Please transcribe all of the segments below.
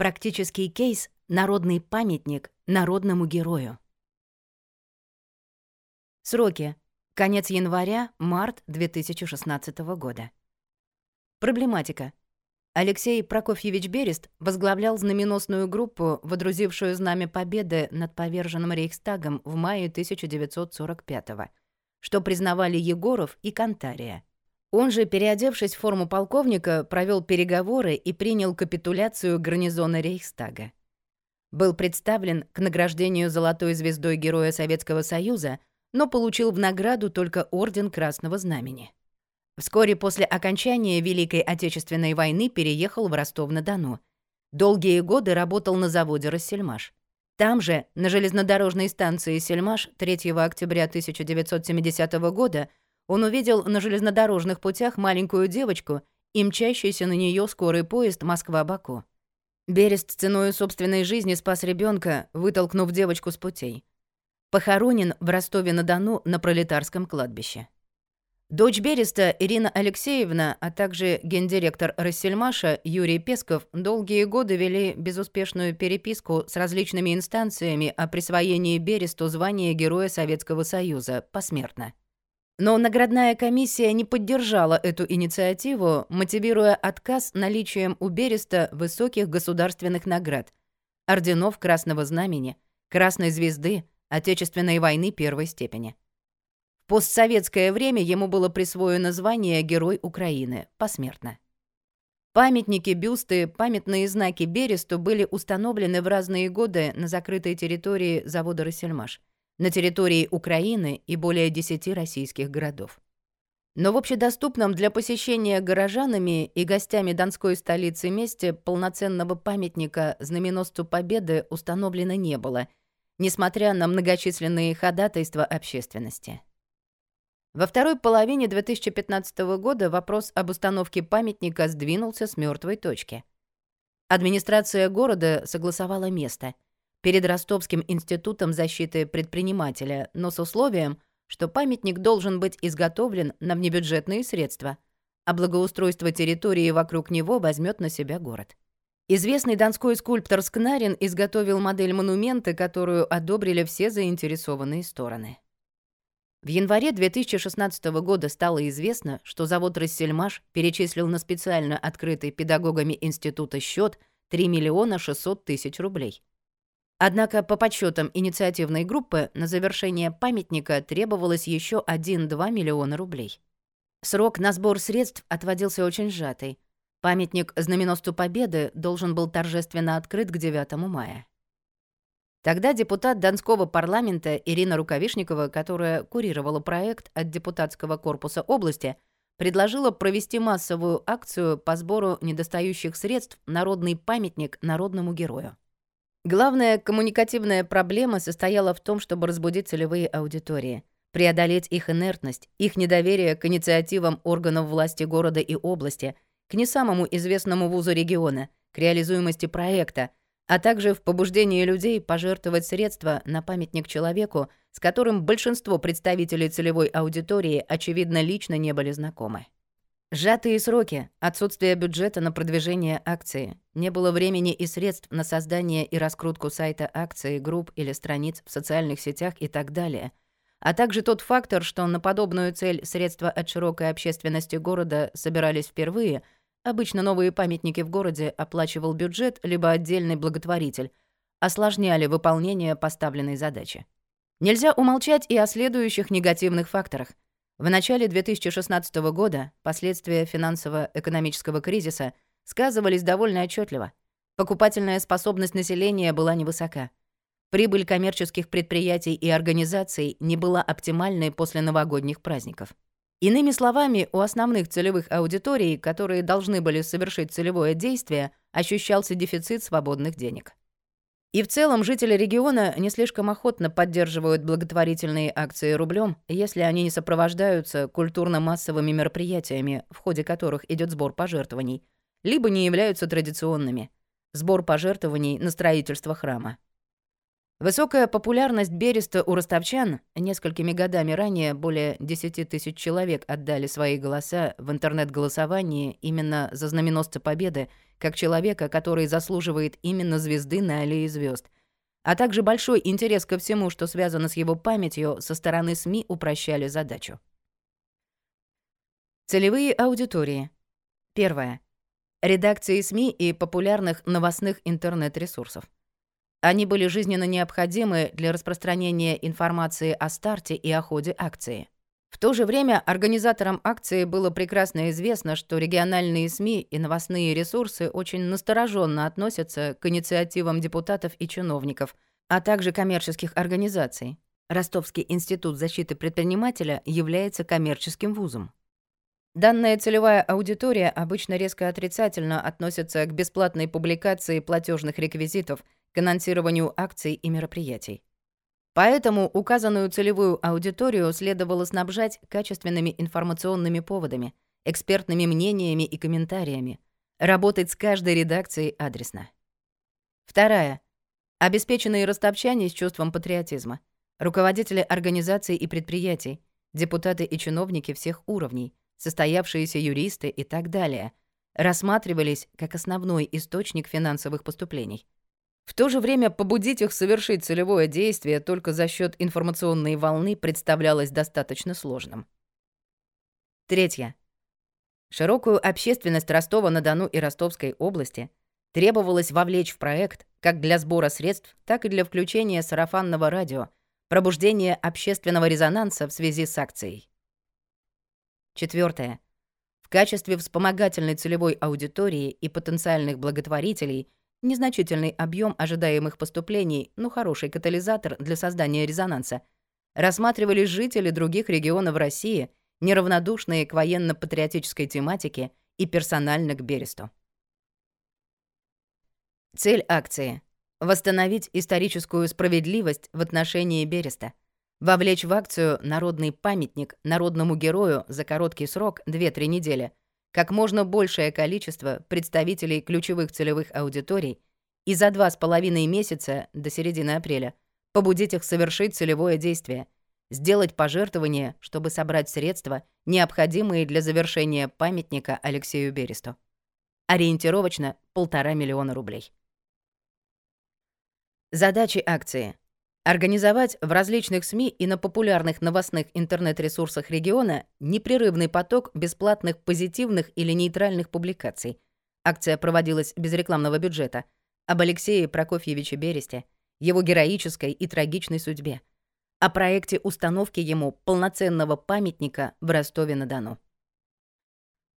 Практический кейс — народный памятник народному герою. Сроки. Конец января, март 2016 года. Проблематика. Алексей Прокофьевич Берест возглавлял знаменосную группу, водрузившую знамя победы над поверженным Рейхстагом в мае 1945 что признавали Егоров и Кантария. Он же, переодевшись в форму полковника, провел переговоры и принял капитуляцию гарнизона Рейхстага. Был представлен к награждению Золотой звездой Героя Советского Союза, но получил в награду только Орден Красного Знамени. Вскоре после окончания Великой Отечественной войны переехал в Ростов-на-Дону. Долгие годы работал на заводе «Рассельмаш». Там же, на железнодорожной станции «Сельмаш» 3 октября 1970 года он увидел на железнодорожных путях маленькую девочку и мчащийся на нее скорый поезд Москва-Баку. Берест ценой собственной жизни спас ребенка, вытолкнув девочку с путей. Похоронен в Ростове-на-Дону на пролетарском кладбище. Дочь Береста Ирина Алексеевна, а также гендиректор Рассельмаша Юрий Песков долгие годы вели безуспешную переписку с различными инстанциями о присвоении Бересту звания Героя Советского Союза посмертно. Но наградная комиссия не поддержала эту инициативу, мотивируя отказ наличием у Береста высоких государственных наград, орденов Красного Знамени, Красной Звезды, Отечественной войны первой степени постсоветское время ему было присвоено звание Герой Украины посмертно. Памятники, бюсты, памятные знаки Бересту были установлены в разные годы на закрытой территории завода «Рассельмаш», на территории Украины и более 10 российских городов. Но в общедоступном для посещения горожанами и гостями Донской столицы месте полноценного памятника знаменосцу Победы установлено не было, несмотря на многочисленные ходатайства общественности. Во второй половине 2015 года вопрос об установке памятника сдвинулся с мертвой точки. Администрация города согласовала место перед Ростовским институтом защиты предпринимателя, но с условием, что памятник должен быть изготовлен на внебюджетные средства, а благоустройство территории вокруг него возьмет на себя город. Известный донской скульптор Скнарин изготовил модель монумента, которую одобрили все заинтересованные стороны. В январе 2016 года стало известно, что завод «Рассельмаш» перечислил на специально открытый педагогами института счет 3 миллиона 600 тысяч рублей. Однако по подсчетам инициативной группы на завершение памятника требовалось еще 1-2 миллиона рублей. Срок на сбор средств отводился очень сжатый. Памятник знаменосту Победы должен был торжественно открыт к 9 мая. Тогда депутат Донского парламента Ирина Рукавишникова, которая курировала проект от депутатского корпуса области, предложила провести массовую акцию по сбору недостающих средств «Народный памятник народному герою». Главная коммуникативная проблема состояла в том, чтобы разбудить целевые аудитории, преодолеть их инертность, их недоверие к инициативам органов власти города и области, к не самому известному вузу региона, к реализуемости проекта — а также в побуждении людей пожертвовать средства на памятник человеку, с которым большинство представителей целевой аудитории, очевидно, лично не были знакомы. Сжатые сроки, отсутствие бюджета на продвижение акции, не было времени и средств на создание и раскрутку сайта акции, групп или страниц в социальных сетях и так далее, а также тот фактор, что на подобную цель средства от широкой общественности города собирались впервые – Обычно новые памятники в городе оплачивал бюджет либо отдельный благотворитель, осложняли выполнение поставленной задачи. Нельзя умолчать и о следующих негативных факторах. В начале 2016 года последствия финансово-экономического кризиса сказывались довольно отчетливо. Покупательная способность населения была невысока. Прибыль коммерческих предприятий и организаций не была оптимальной после новогодних праздников. Иными словами, у основных целевых аудиторий, которые должны были совершить целевое действие, ощущался дефицит свободных денег. И в целом жители региона не слишком охотно поддерживают благотворительные акции рублем, если они не сопровождаются культурно-массовыми мероприятиями, в ходе которых идет сбор пожертвований, либо не являются традиционными – сбор пожертвований на строительство храма. Высокая популярность Береста у ростовчан несколькими годами ранее более 10 тысяч человек отдали свои голоса в интернет-голосовании именно за знаменосца Победы, как человека, который заслуживает именно звезды на аллее звезд, а также большой интерес ко всему, что связано с его памятью, со стороны СМИ упрощали задачу. Целевые аудитории. Первое. Редакции СМИ и популярных новостных интернет-ресурсов. Они были жизненно необходимы для распространения информации о старте и о ходе акции. В то же время организаторам акции было прекрасно известно, что региональные СМИ и новостные ресурсы очень настороженно относятся к инициативам депутатов и чиновников, а также коммерческих организаций. Ростовский институт защиты предпринимателя является коммерческим вузом. Данная целевая аудитория обычно резко отрицательно относится к бесплатной публикации платежных реквизитов – к анонсированию акций и мероприятий. Поэтому указанную целевую аудиторию следовало снабжать качественными информационными поводами, экспертными мнениями и комментариями, работать с каждой редакцией адресно. Вторая. Обеспеченные ростовчане с чувством патриотизма, руководители организаций и предприятий, депутаты и чиновники всех уровней, состоявшиеся юристы и так далее, рассматривались как основной источник финансовых поступлений — в то же время побудить их совершить целевое действие только за счет информационной волны представлялось достаточно сложным. Третье. Широкую общественность Ростова-на-Дону и Ростовской области требовалось вовлечь в проект как для сбора средств, так и для включения сарафанного радио, пробуждения общественного резонанса в связи с акцией. Четвертое. В качестве вспомогательной целевой аудитории и потенциальных благотворителей – Незначительный объем ожидаемых поступлений, но хороший катализатор для создания резонанса. Рассматривались жители других регионов России, неравнодушные к военно-патриотической тематике и персонально к Бересту. Цель акции — восстановить историческую справедливость в отношении Береста, вовлечь в акцию народный памятник народному герою за короткий срок 2-3 недели — как можно большее количество представителей ключевых целевых аудиторий и за два с половиной месяца до середины апреля побудить их совершить целевое действие, сделать пожертвование, чтобы собрать средства, необходимые для завершения памятника Алексею Бересту. Ориентировочно полтора миллиона рублей. Задачи акции — Организовать в различных СМИ и на популярных новостных интернет-ресурсах региона непрерывный поток бесплатных позитивных или нейтральных публикаций. Акция проводилась без рекламного бюджета. Об Алексее Прокофьевиче Бересте, его героической и трагичной судьбе. О проекте установки ему полноценного памятника в Ростове-на-Дону.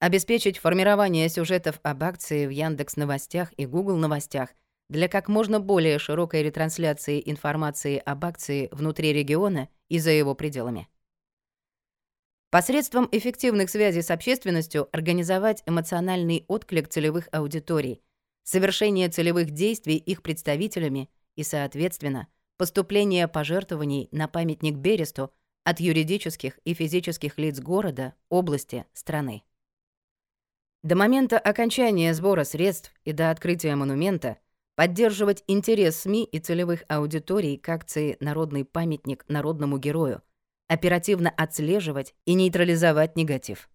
Обеспечить формирование сюжетов об акции в Яндекс Новостях и Google Новостях для как можно более широкой ретрансляции информации об акции внутри региона и за его пределами. Посредством эффективных связей с общественностью организовать эмоциональный отклик целевых аудиторий, совершение целевых действий их представителями и, соответственно, поступление пожертвований на памятник Бересту от юридических и физических лиц города, области, страны. До момента окончания сбора средств и до открытия монумента поддерживать интерес СМИ и целевых аудиторий к акции «Народный памятник народному герою», оперативно отслеживать и нейтрализовать негатив.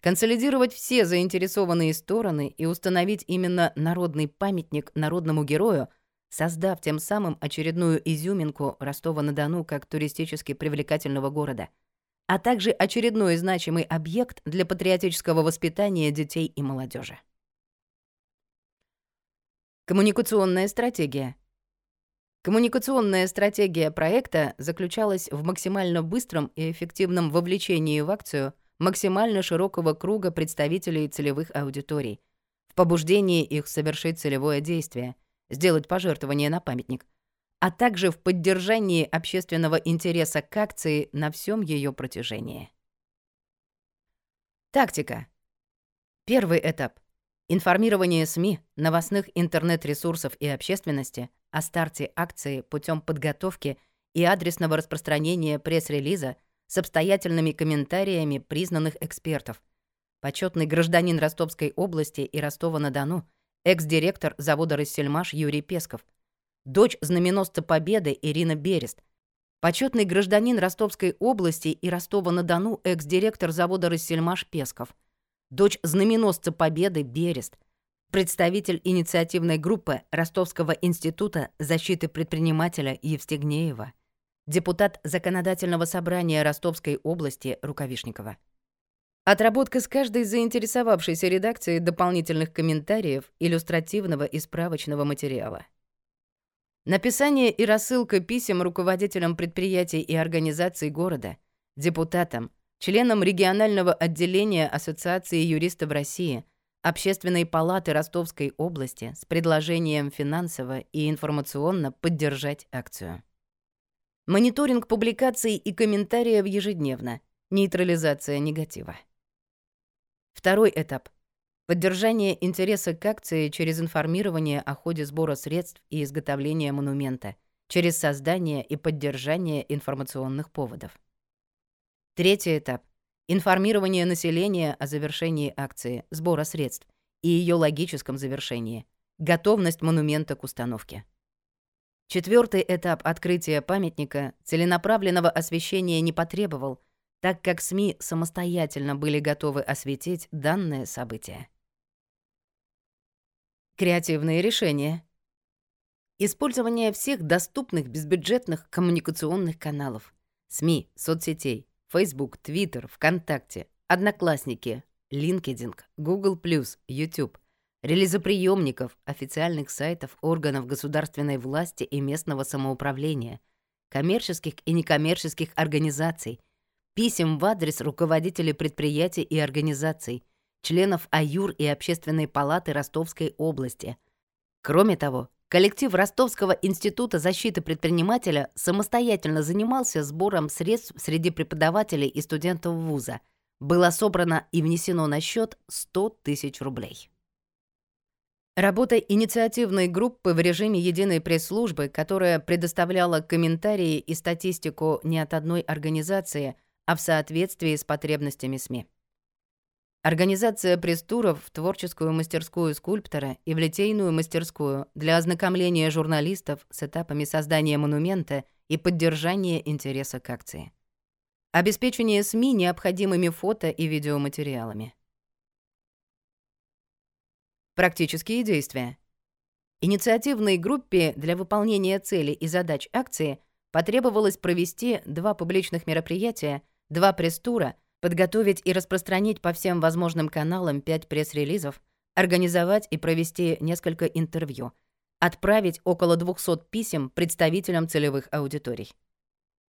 Консолидировать все заинтересованные стороны и установить именно народный памятник народному герою, создав тем самым очередную изюминку Ростова-на-Дону как туристически привлекательного города, а также очередной значимый объект для патриотического воспитания детей и молодежи. Коммуникационная стратегия. Коммуникационная стратегия проекта заключалась в максимально быстром и эффективном вовлечении в акцию максимально широкого круга представителей целевых аудиторий, в побуждении их совершить целевое действие, сделать пожертвование на памятник, а также в поддержании общественного интереса к акции на всем ее протяжении. Тактика. Первый этап Информирование СМИ, новостных интернет-ресурсов и общественности о старте акции путем подготовки и адресного распространения пресс-релиза с обстоятельными комментариями признанных экспертов. Почетный гражданин Ростовской области и Ростова-на-Дону, экс-директор завода «Рассельмаш» Юрий Песков. дочь знаменосца Победы Ирина Берест, почетный гражданин Ростовской области и Ростова-на-Дону экс-директор завода «Рассельмаш» Песков, дочь знаменосца Победы Берест, представитель инициативной группы Ростовского института защиты предпринимателя Евстигнеева, депутат Законодательного собрания Ростовской области Рукавишникова. Отработка с каждой заинтересовавшейся редакцией дополнительных комментариев, иллюстративного и справочного материала. Написание и рассылка писем руководителям предприятий и организаций города, депутатам, членам регионального отделения Ассоциации юристов России, Общественной палаты Ростовской области с предложением финансово и информационно поддержать акцию. Мониторинг публикаций и комментариев ежедневно. Нейтрализация негатива. Второй этап. Поддержание интереса к акции через информирование о ходе сбора средств и изготовления монумента, через создание и поддержание информационных поводов. Третий этап. Информирование населения о завершении акции, сбора средств и ее логическом завершении. Готовность монумента к установке. Четвертый этап открытия памятника целенаправленного освещения не потребовал, так как СМИ самостоятельно были готовы осветить данное событие. Креативные решения. Использование всех доступных безбюджетных коммуникационных каналов. СМИ, соцсетей, Facebook, Twitter, ВКонтакте, Одноклассники, LinkedIn, Google+, YouTube, релизоприемников, официальных сайтов органов государственной власти и местного самоуправления, коммерческих и некоммерческих организаций, писем в адрес руководителей предприятий и организаций, членов АЮР и Общественной палаты Ростовской области. Кроме того, коллектив Ростовского института защиты предпринимателя самостоятельно занимался сбором средств среди преподавателей и студентов вуза. Было собрано и внесено на счет 100 тысяч рублей. Работа инициативной группы в режиме единой пресс-службы, которая предоставляла комментарии и статистику не от одной организации, а в соответствии с потребностями СМИ. Организация пресс-туров в творческую мастерскую скульптора и в литейную мастерскую для ознакомления журналистов с этапами создания монумента и поддержания интереса к акции. Обеспечение СМИ необходимыми фото и видеоматериалами. Практические действия. Инициативной группе для выполнения целей и задач акции потребовалось провести два публичных мероприятия, два пресс-тура, подготовить и распространить по всем возможным каналам пять пресс-релизов, организовать и провести несколько интервью, отправить около 200 писем представителям целевых аудиторий.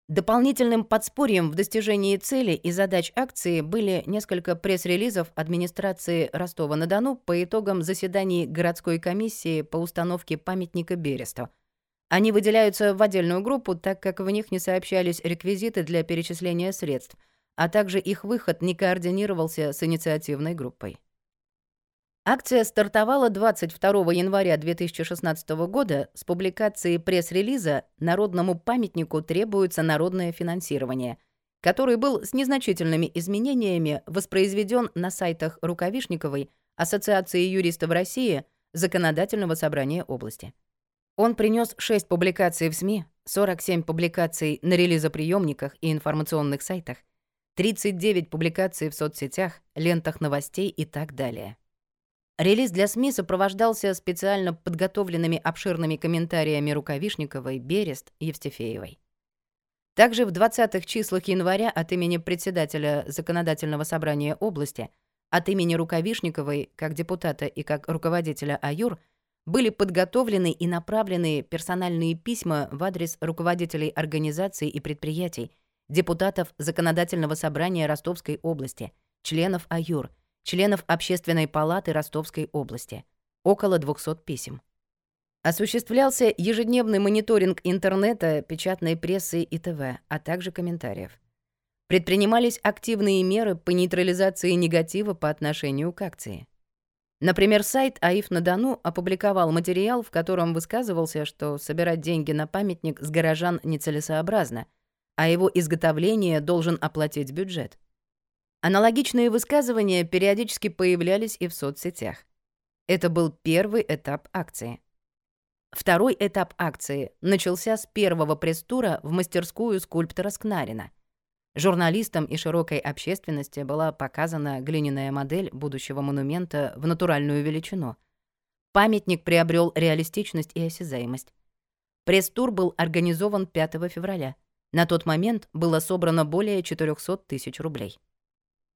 Дополнительным подспорьем в достижении цели и задач акции были несколько пресс-релизов администрации Ростова-на-Дону по итогам заседаний городской комиссии по установке памятника Бересту. Они выделяются в отдельную группу, так как в них не сообщались реквизиты для перечисления средств, а также их выход не координировался с инициативной группой. Акция стартовала 22 января 2016 года с публикации пресс-релиза «Народному памятнику требуется народное финансирование», который был с незначительными изменениями воспроизведен на сайтах Рукавишниковой, Ассоциации юристов России, Законодательного собрания области. Он принес 6 публикаций в СМИ, 47 публикаций на релизоприемниках и информационных сайтах, 39 публикаций в соцсетях, лентах новостей и так далее. Релиз для СМИ сопровождался специально подготовленными обширными комментариями Рукавишниковой, Берест, Евстифеевой. Также в 20-х числах января от имени председателя Законодательного собрания области, от имени Рукавишниковой, как депутата и как руководителя АЮР, были подготовлены и направлены персональные письма в адрес руководителей организаций и предприятий, депутатов Законодательного собрания Ростовской области, членов АЮР – членов Общественной палаты Ростовской области. Около 200 писем. Осуществлялся ежедневный мониторинг интернета, печатной прессы и ТВ, а также комментариев. Предпринимались активные меры по нейтрализации негатива по отношению к акции. Например, сайт АИФ на Дону опубликовал материал, в котором высказывался, что собирать деньги на памятник с горожан нецелесообразно, а его изготовление должен оплатить бюджет. Аналогичные высказывания периодически появлялись и в соцсетях. Это был первый этап акции. Второй этап акции начался с первого пресс-тура в мастерскую скульптора Скнарина. Журналистам и широкой общественности была показана глиняная модель будущего монумента в натуральную величину. Памятник приобрел реалистичность и осязаемость. Пресс-тур был организован 5 февраля. На тот момент было собрано более 400 тысяч рублей.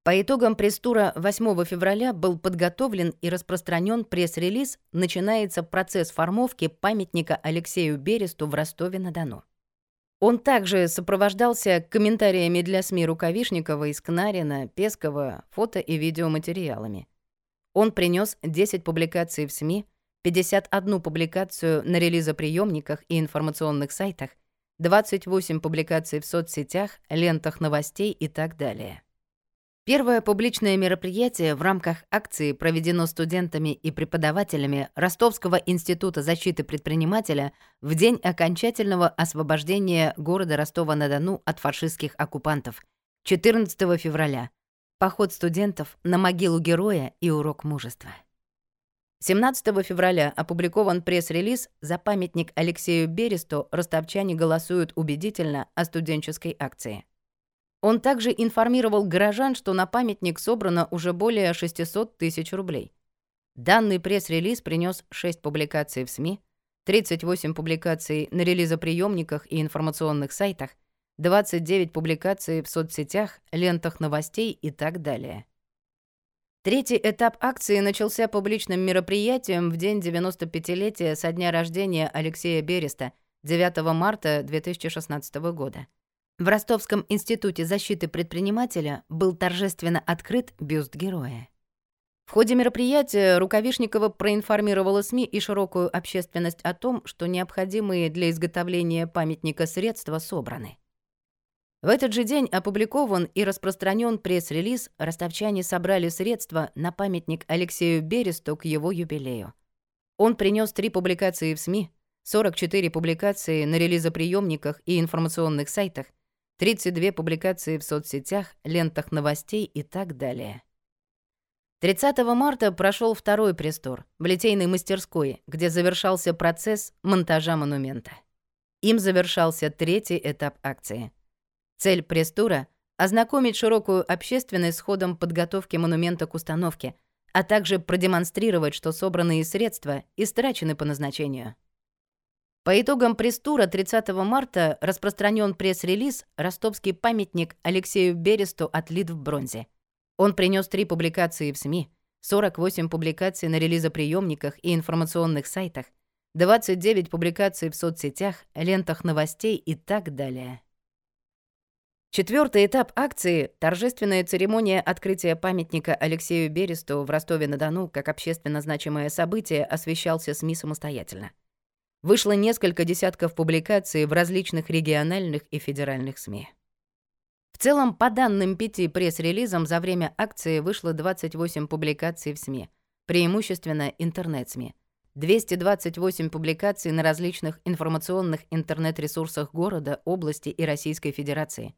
По итогам пресс-тура 8 февраля был подготовлен и распространен пресс-релиз «Начинается процесс формовки памятника Алексею Бересту в Ростове-на-Дону». Он также сопровождался комментариями для СМИ Рукавишникова, Искнарина, Пескова, фото и видеоматериалами. Он принес 10 публикаций в СМИ, 51 публикацию на релизоприемниках и информационных сайтах, 28 публикаций в соцсетях, лентах новостей и так далее. Первое публичное мероприятие в рамках акции проведено студентами и преподавателями Ростовского института защиты предпринимателя в день окончательного освобождения города Ростова-на-Дону от фашистских оккупантов 14 февраля. Поход студентов на могилу героя и урок мужества. 17 февраля опубликован пресс-релиз «За памятник Алексею Бересту ростовчане голосуют убедительно о студенческой акции». Он также информировал горожан, что на памятник собрано уже более 600 тысяч рублей. Данный пресс-релиз принес 6 публикаций в СМИ, 38 публикаций на релизоприемниках и информационных сайтах, 29 публикаций в соцсетях, лентах новостей и так далее. Третий этап акции начался публичным мероприятием в день 95-летия со дня рождения Алексея Береста, 9 марта 2016 года. В Ростовском институте защиты предпринимателя был торжественно открыт бюст героя. В ходе мероприятия Рукавишникова проинформировала СМИ и широкую общественность о том, что необходимые для изготовления памятника средства собраны. В этот же день опубликован и распространен пресс-релиз «Ростовчане собрали средства на памятник Алексею Бересту к его юбилею». Он принес три публикации в СМИ, 44 публикации на релизоприемниках и информационных сайтах, 32 публикации в соцсетях, лентах новостей и так далее. 30 марта прошел второй пресс-тур в литейной мастерской, где завершался процесс монтажа монумента. Им завершался третий этап акции. Цель пресс-тура — ознакомить широкую общественность с ходом подготовки монумента к установке, а также продемонстрировать, что собранные средства истрачены по назначению. По итогам пресс-тура 30 марта распространен пресс-релиз «Ростовский памятник Алексею Бересту отлит в бронзе». Он принес три публикации в СМИ, 48 публикаций на релизоприемниках и информационных сайтах, 29 публикаций в соцсетях, лентах новостей и так далее. Четвертый этап акции — торжественная церемония открытия памятника Алексею Бересту в Ростове-на-Дону как общественно значимое событие освещался СМИ самостоятельно. Вышло несколько десятков публикаций в различных региональных и федеральных СМИ. В целом, по данным пяти пресс-релизам, за время акции вышло 28 публикаций в СМИ, преимущественно интернет-СМИ, 228 публикаций на различных информационных интернет-ресурсах города, области и Российской Федерации,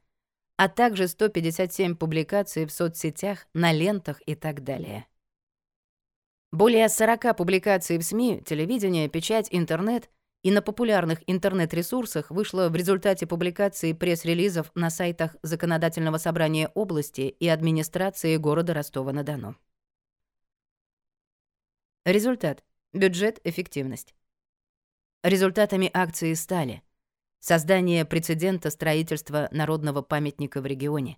а также 157 публикаций в соцсетях, на лентах и так далее. Более 40 публикаций в СМИ, телевидение, печать, интернет и на популярных интернет-ресурсах вышло в результате публикации пресс-релизов на сайтах Законодательного собрания области и администрации города Ростова-на-Дону. Результат. Бюджет, эффективность. Результатами акции стали создание прецедента строительства народного памятника в регионе.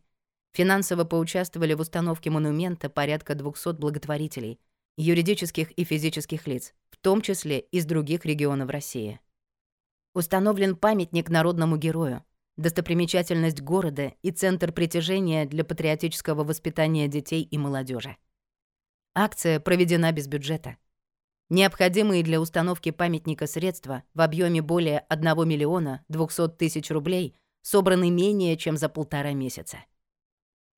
Финансово поучаствовали в установке монумента порядка 200 благотворителей – юридических и физических лиц, в том числе из других регионов России. Установлен памятник народному герою, достопримечательность города и центр притяжения для патриотического воспитания детей и молодежи. Акция проведена без бюджета. Необходимые для установки памятника средства в объеме более 1 миллиона 200 тысяч рублей собраны менее чем за полтора месяца.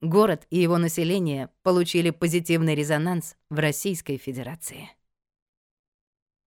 Город и его население получили позитивный резонанс в Российской Федерации.